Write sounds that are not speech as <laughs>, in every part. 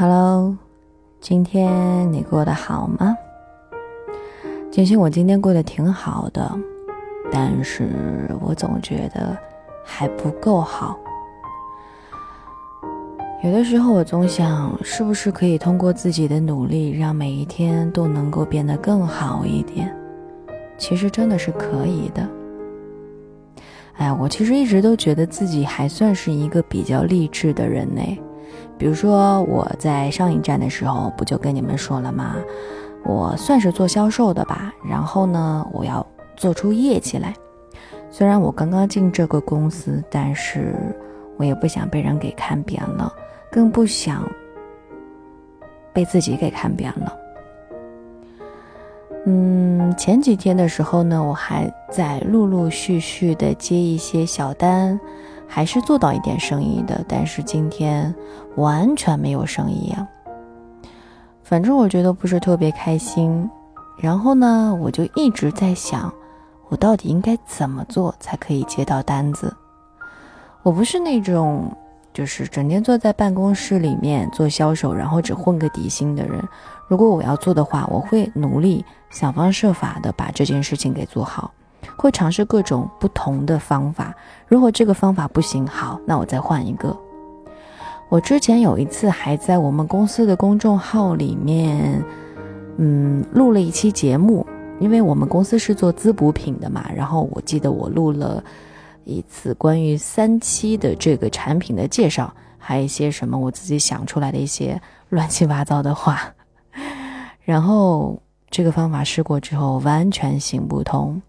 Hello，今天你过得好吗？其实我今天过得挺好的，但是我总觉得还不够好。有的时候我总想，是不是可以通过自己的努力，让每一天都能够变得更好一点？其实真的是可以的。哎，我其实一直都觉得自己还算是一个比较励志的人呢。比如说我在上一站的时候，不就跟你们说了吗？我算是做销售的吧，然后呢，我要做出业绩来。虽然我刚刚进这个公司，但是我也不想被人给看扁了，更不想被自己给看扁了。嗯，前几天的时候呢，我还在陆陆续续的接一些小单。还是做到一点生意的，但是今天完全没有生意啊。反正我觉得不是特别开心。然后呢，我就一直在想，我到底应该怎么做才可以接到单子？我不是那种就是整天坐在办公室里面做销售，然后只混个底薪的人。如果我要做的话，我会努力想方设法的把这件事情给做好。会尝试各种不同的方法，如果这个方法不行，好，那我再换一个。我之前有一次还在我们公司的公众号里面，嗯，录了一期节目，因为我们公司是做滋补品的嘛，然后我记得我录了一次关于三七的这个产品的介绍，还有一些什么我自己想出来的一些 <laughs> 乱七八糟的话，<laughs> 然后这个方法试过之后完全行不通。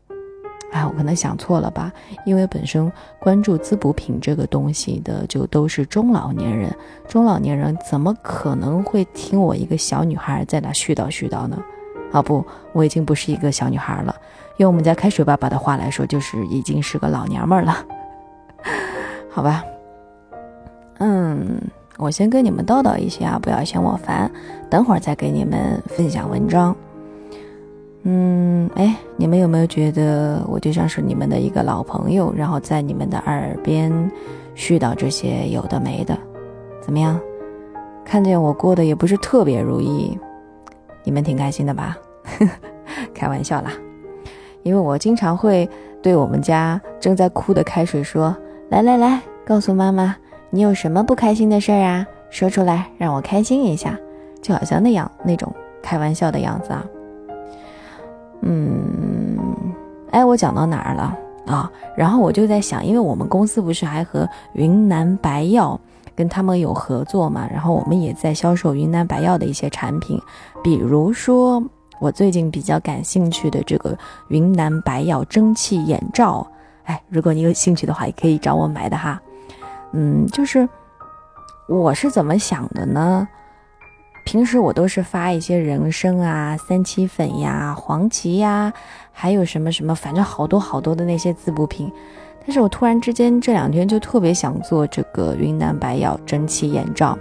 哎，我可能想错了吧？因为本身关注滋补品这个东西的，就都是中老年人。中老年人怎么可能会听我一个小女孩在那絮叨絮叨呢？啊不，我已经不是一个小女孩了，用我们家开水爸爸的话来说，就是已经是个老娘们了。<laughs> 好吧，嗯，我先跟你们叨叨一些啊，不要嫌我烦，等会儿再给你们分享文章。嗯，哎，你们有没有觉得我就像是你们的一个老朋友，然后在你们的耳边絮叨这些有的没的，怎么样？看见我过得也不是特别如意，你们挺开心的吧？<laughs> 开玩笑啦，因为我经常会对我们家正在哭的开水说：“来来来，告诉妈妈，你有什么不开心的事儿啊？说出来，让我开心一下。”就好像那样那种开玩笑的样子啊。嗯，哎，我讲到哪儿了啊？然后我就在想，因为我们公司不是还和云南白药跟他们有合作嘛，然后我们也在销售云南白药的一些产品，比如说我最近比较感兴趣的这个云南白药蒸汽眼罩，哎，如果你有兴趣的话，也可以找我买的哈。嗯，就是我是怎么想的呢？平时我都是发一些人参啊、三七粉呀、黄芪呀，还有什么什么，反正好多好多的那些滋补品。但是我突然之间这两天就特别想做这个云南白药蒸汽眼罩，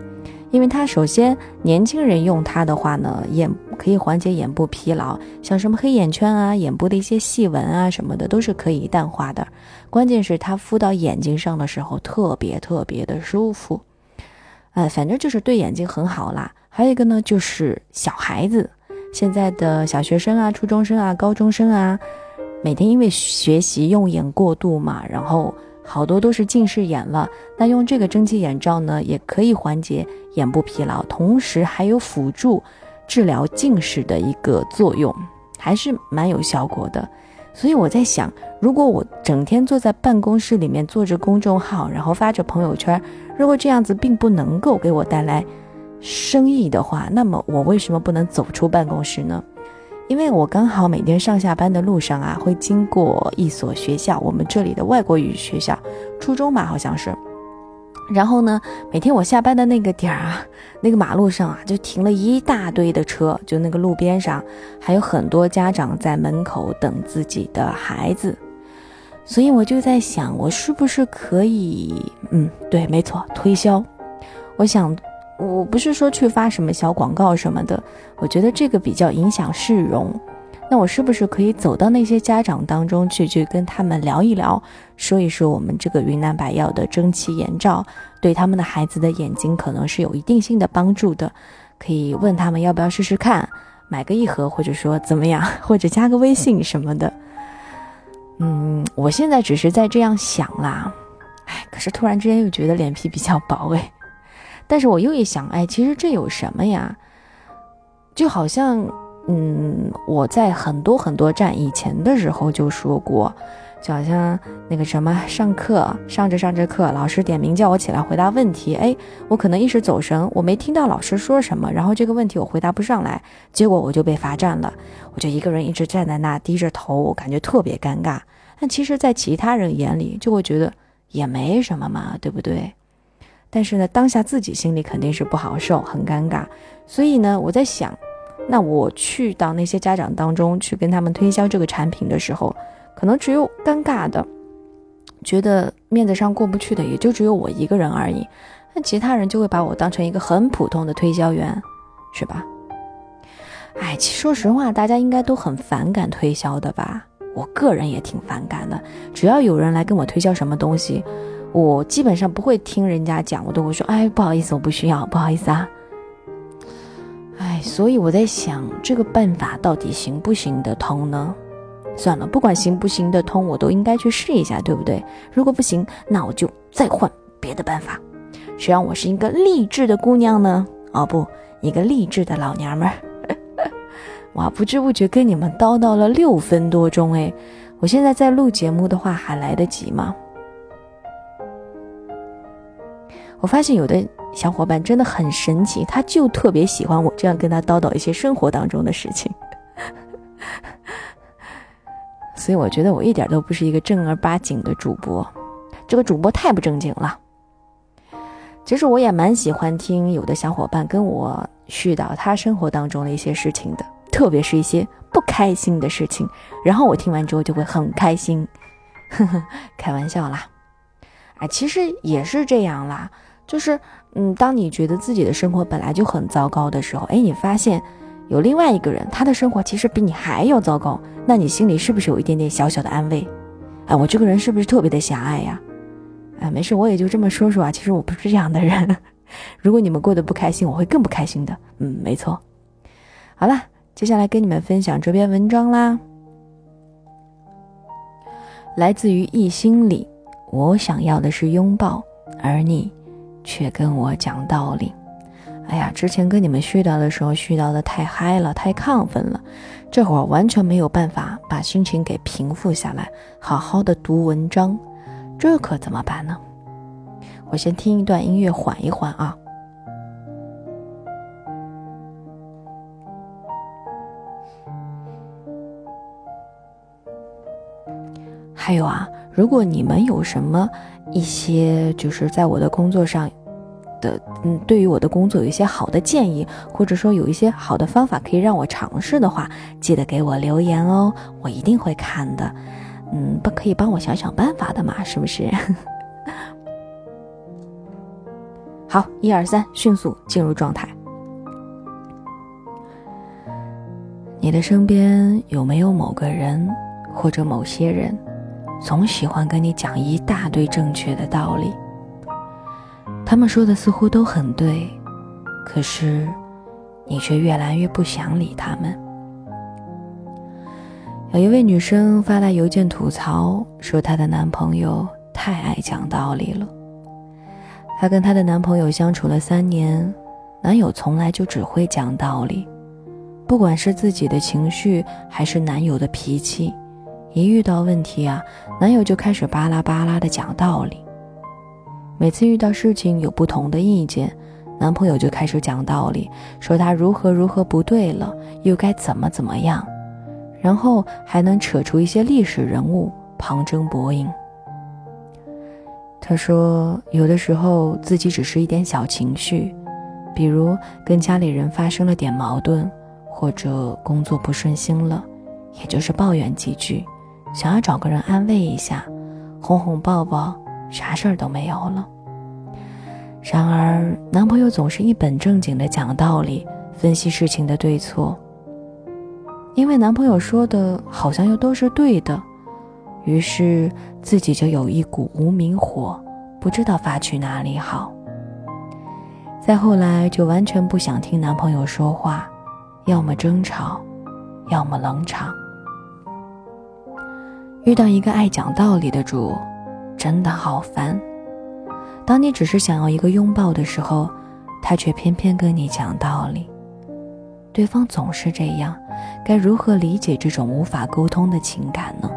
因为它首先年轻人用它的话呢，眼可以缓解眼部疲劳，像什么黑眼圈啊、眼部的一些细纹啊什么的都是可以淡化的。关键是它敷到眼睛上的时候特别特别的舒服，哎，反正就是对眼睛很好啦。还有一个呢，就是小孩子，现在的小学生啊、初中生啊、高中生啊，每天因为学习用眼过度嘛，然后好多都是近视眼了。那用这个蒸汽眼罩呢，也可以缓解眼部疲劳，同时还有辅助治疗近视的一个作用，还是蛮有效果的。所以我在想，如果我整天坐在办公室里面做着公众号，然后发着朋友圈，如果这样子并不能够给我带来。生意的话，那么我为什么不能走出办公室呢？因为我刚好每天上下班的路上啊，会经过一所学校，我们这里的外国语学校，初中吧，好像是。然后呢，每天我下班的那个点儿啊，<laughs> 那个马路上啊，就停了一大堆的车，就那个路边上，还有很多家长在门口等自己的孩子。所以我就在想，我是不是可以，嗯，对，没错，推销。我想。我不是说去发什么小广告什么的，我觉得这个比较影响市容。那我是不是可以走到那些家长当中去，去跟他们聊一聊，说一说我们这个云南白药的蒸汽眼罩对他们的孩子的眼睛可能是有一定性的帮助的？可以问他们要不要试试看，买个一盒，或者说怎么样，或者加个微信什么的。嗯，我现在只是在这样想啦，哎，可是突然之间又觉得脸皮比较薄哎。但是我又一想，哎，其实这有什么呀？就好像，嗯，我在很多很多站以前的时候就说过。就好像那个什么，上课上着上着课，老师点名叫我起来回答问题，哎，我可能一时走神，我没听到老师说什么，然后这个问题我回答不上来，结果我就被罚站了，我就一个人一直站在那低着头，我感觉特别尴尬。但其实，在其他人眼里，就会觉得也没什么嘛，对不对？但是呢，当下自己心里肯定是不好受，很尴尬。所以呢，我在想，那我去到那些家长当中去跟他们推销这个产品的时候。可能只有尴尬的，觉得面子上过不去的，也就只有我一个人而已。那其他人就会把我当成一个很普通的推销员，是吧？哎，其实说实话，大家应该都很反感推销的吧？我个人也挺反感的。只要有人来跟我推销什么东西，我基本上不会听人家讲，我都会说：“哎，不好意思，我不需要，不好意思啊。”哎，所以我在想，这个办法到底行不行得通呢？算了，不管行不行得通，我都应该去试一下，对不对？如果不行，那我就再换别的办法。谁让我是一个励志的姑娘呢？哦不，一个励志的老娘们儿。<laughs> 哇，不知不觉跟你们叨叨了六分多钟哎，我现在在录节目的话还来得及吗？我发现有的小伙伴真的很神奇，他就特别喜欢我这样跟他叨叨一些生活当中的事情。<laughs> 所以我觉得我一点都不是一个正儿八经的主播，这个主播太不正经了。其实我也蛮喜欢听有的小伙伴跟我絮叨他生活当中的一些事情的，特别是一些不开心的事情，然后我听完之后就会很开心。呵呵，开玩笑啦，哎，其实也是这样啦，就是嗯，当你觉得自己的生活本来就很糟糕的时候，哎，你发现。有另外一个人，他的生活其实比你还要糟糕，那你心里是不是有一点点小小的安慰？哎，我这个人是不是特别的狭隘呀？哎，没事，我也就这么说说啊。其实我不是这样的人。<laughs> 如果你们过得不开心，我会更不开心的。嗯，没错。好了，接下来跟你们分享这篇文章啦，来自于易心里。我想要的是拥抱，而你却跟我讲道理。哎呀，之前跟你们絮叨的时候，絮叨的太嗨了，太亢奋了，这会儿完全没有办法把心情给平复下来，好好的读文章，这可怎么办呢？我先听一段音乐，缓一缓啊。还有啊，如果你们有什么一些，就是在我的工作上。的嗯，对于我的工作有一些好的建议，或者说有一些好的方法可以让我尝试的话，记得给我留言哦，我一定会看的。嗯，不可以帮我想想办法的嘛，是不是？<laughs> 好，一二三，迅速进入状态。你的身边有没有某个人或者某些人，总喜欢跟你讲一大堆正确的道理？他们说的似乎都很对，可是你却越来越不想理他们。有一位女生发来邮件吐槽，说她的男朋友太爱讲道理了。她跟她的男朋友相处了三年，男友从来就只会讲道理，不管是自己的情绪还是男友的脾气，一遇到问题啊，男友就开始巴拉巴拉的讲道理。每次遇到事情有不同的意见，男朋友就开始讲道理，说他如何如何不对了，又该怎么怎么样，然后还能扯出一些历史人物旁征博引。他说，有的时候自己只是一点小情绪，比如跟家里人发生了点矛盾，或者工作不顺心了，也就是抱怨几句，想要找个人安慰一下，哄哄抱抱。啥事儿都没有了。然而，男朋友总是一本正经的讲道理，分析事情的对错。因为男朋友说的好像又都是对的，于是自己就有一股无名火，不知道发去哪里好。再后来就完全不想听男朋友说话，要么争吵，要么冷场。遇到一个爱讲道理的主，真的好烦。当你只是想要一个拥抱的时候，他却偏偏跟你讲道理。对方总是这样，该如何理解这种无法沟通的情感呢？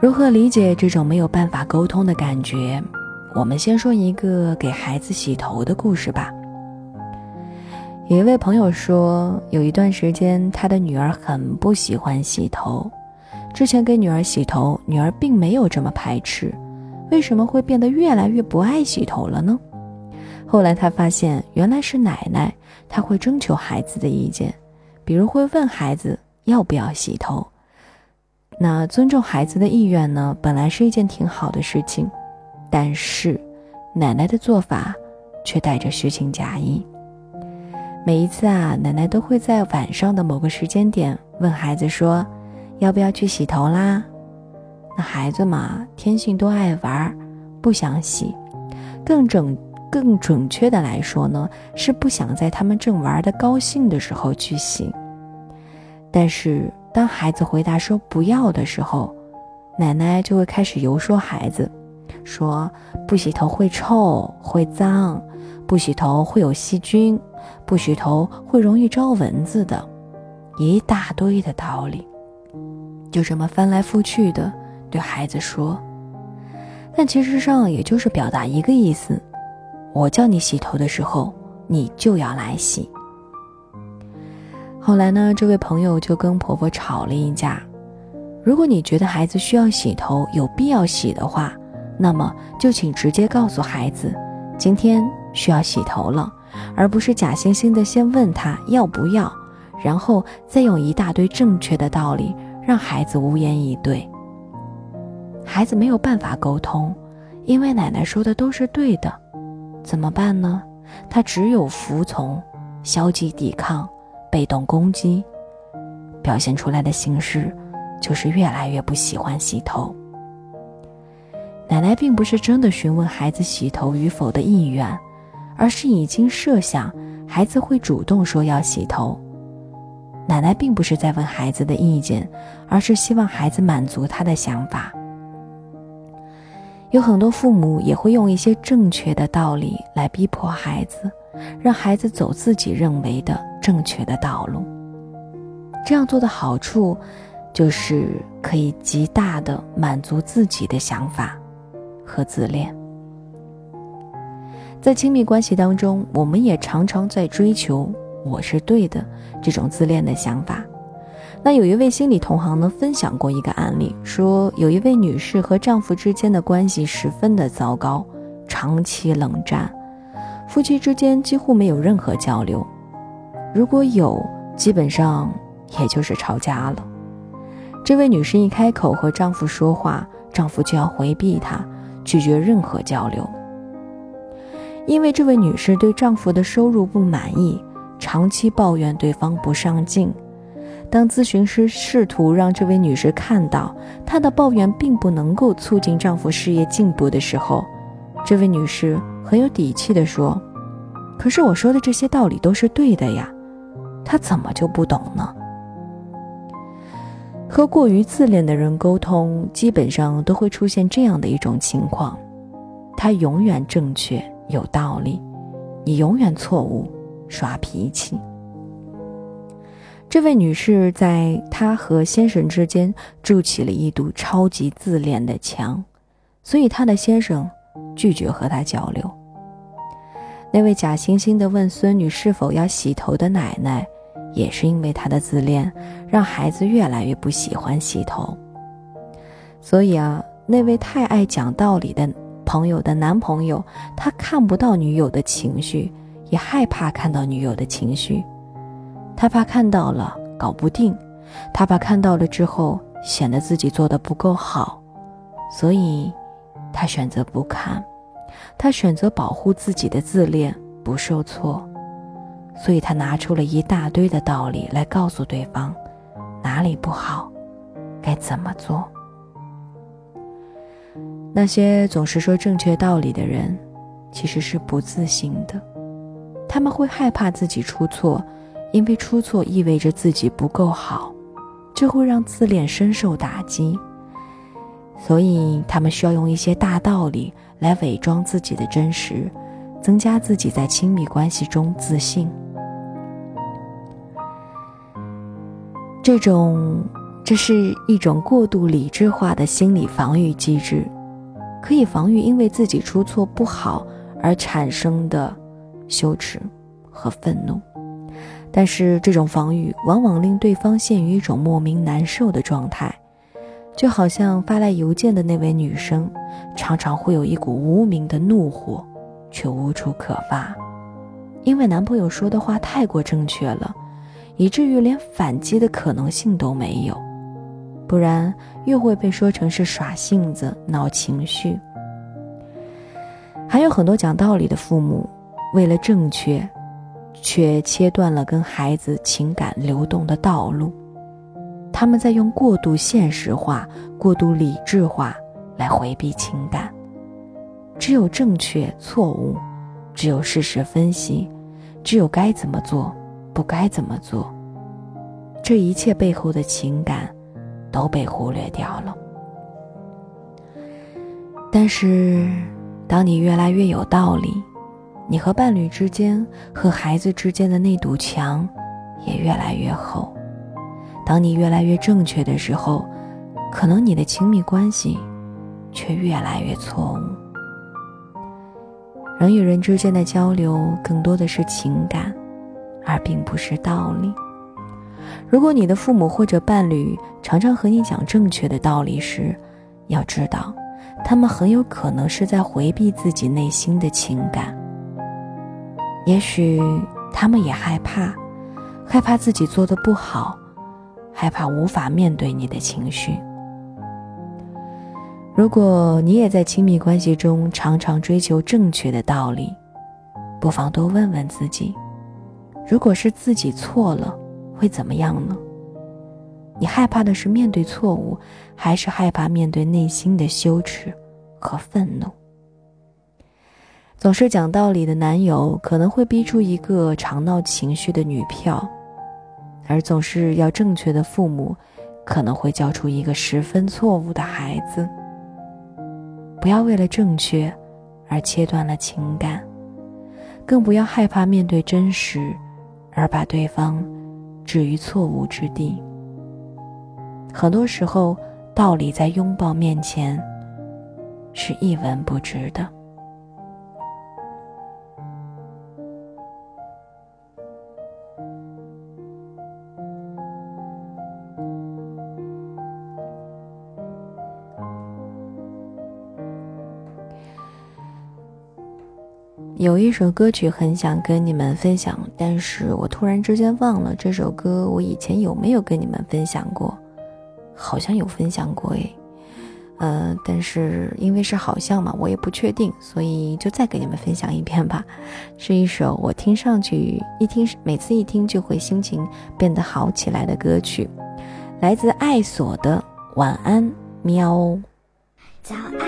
如何理解这种没有办法沟通的感觉？我们先说一个给孩子洗头的故事吧。有一位朋友说，有一段时间他的女儿很不喜欢洗头。之前给女儿洗头，女儿并没有这么排斥，为什么会变得越来越不爱洗头了呢？后来他发现，原来是奶奶，她会征求孩子的意见，比如会问孩子要不要洗头。那尊重孩子的意愿呢，本来是一件挺好的事情，但是奶奶的做法却带着虚情假意。每一次啊，奶奶都会在晚上的某个时间点问孩子说：“要不要去洗头啦？”那孩子嘛，天性都爱玩，不想洗。更准、更准确的来说呢，是不想在他们正玩的高兴的时候去洗。但是当孩子回答说不要的时候，奶奶就会开始游说孩子，说不洗头会臭、会脏，不洗头会有细菌。不洗头会容易招蚊子的，一大堆的道理，就这么翻来覆去的对孩子说。但其实上也就是表达一个意思：我叫你洗头的时候，你就要来洗。后来呢，这位朋友就跟婆婆吵了一架。如果你觉得孩子需要洗头，有必要洗的话，那么就请直接告诉孩子，今天需要洗头了。而不是假惺惺的先问他要不要，然后再用一大堆正确的道理让孩子无言以对。孩子没有办法沟通，因为奶奶说的都是对的，怎么办呢？他只有服从、消极抵抗、被动攻击，表现出来的形式就是越来越不喜欢洗头。奶奶并不是真的询问孩子洗头与否的意愿。而是已经设想孩子会主动说要洗头，奶奶并不是在问孩子的意见，而是希望孩子满足他的想法。有很多父母也会用一些正确的道理来逼迫孩子，让孩子走自己认为的正确的道路。这样做的好处，就是可以极大的满足自己的想法和自恋。在亲密关系当中，我们也常常在追求“我是对的”这种自恋的想法。那有一位心理同行呢，分享过一个案例，说有一位女士和丈夫之间的关系十分的糟糕，长期冷战，夫妻之间几乎没有任何交流，如果有，基本上也就是吵架了。这位女士一开口和丈夫说话，丈夫就要回避她，拒绝任何交流。因为这位女士对丈夫的收入不满意，长期抱怨对方不上进。当咨询师试图让这位女士看到她的抱怨并不能够促进丈夫事业进步的时候，这位女士很有底气地说：“可是我说的这些道理都是对的呀，他怎么就不懂呢？”和过于自恋的人沟通，基本上都会出现这样的一种情况：他永远正确。有道理，你永远错误，耍脾气。这位女士在她和先生之间筑起了一堵超级自恋的墙，所以她的先生拒绝和她交流。那位假惺惺的问孙女是否要洗头的奶奶，也是因为她的自恋，让孩子越来越不喜欢洗头。所以啊，那位太爱讲道理的。朋友的男朋友，他看不到女友的情绪，也害怕看到女友的情绪。他怕看到了搞不定，他怕看到了之后显得自己做的不够好，所以，他选择不看，他选择保护自己的自恋不受挫。所以他拿出了一大堆的道理来告诉对方哪里不好，该怎么做。那些总是说正确道理的人，其实是不自信的，他们会害怕自己出错，因为出错意味着自己不够好，这会让自恋深受打击。所以，他们需要用一些大道理来伪装自己的真实，增加自己在亲密关系中自信。这种，这是一种过度理智化的心理防御机制，可以防御因为自己出错不好而产生的羞耻和愤怒。但是，这种防御往往令对方陷于一种莫名难受的状态。就好像发来邮件的那位女生，常常会有一股无名的怒火，却无处可发，因为男朋友说的话太过正确了，以至于连反击的可能性都没有，不然又会被说成是耍性子、闹情绪。还有很多讲道理的父母，为了正确，却切断了跟孩子情感流动的道路。他们在用过度现实化、过度理智化来回避情感。只有正确、错误，只有事实分析，只有该怎么做、不该怎么做，这一切背后的情感都被忽略掉了。但是，当你越来越有道理，你和伴侣之间、和孩子之间的那堵墙也越来越厚。当你越来越正确的时候，可能你的亲密关系却越来越错误。人与人之间的交流更多的是情感，而并不是道理。如果你的父母或者伴侣常常和你讲正确的道理时，要知道，他们很有可能是在回避自己内心的情感。也许他们也害怕，害怕自己做的不好。害怕无法面对你的情绪。如果你也在亲密关系中常常追求正确的道理，不妨多问问自己：如果是自己错了，会怎么样呢？你害怕的是面对错误，还是害怕面对内心的羞耻和愤怒？总是讲道理的男友可能会逼出一个常闹情绪的女票。而总是要正确的父母，可能会教出一个十分错误的孩子。不要为了正确而切断了情感，更不要害怕面对真实，而把对方置于错误之地。很多时候，道理在拥抱面前是一文不值的。有一首歌曲很想跟你们分享，但是我突然之间忘了这首歌我以前有没有跟你们分享过，好像有分享过诶，呃，但是因为是好像嘛，我也不确定，所以就再给你们分享一遍吧。是一首我听上去一听每次一听就会心情变得好起来的歌曲，来自爱索的《晚安喵》。早安。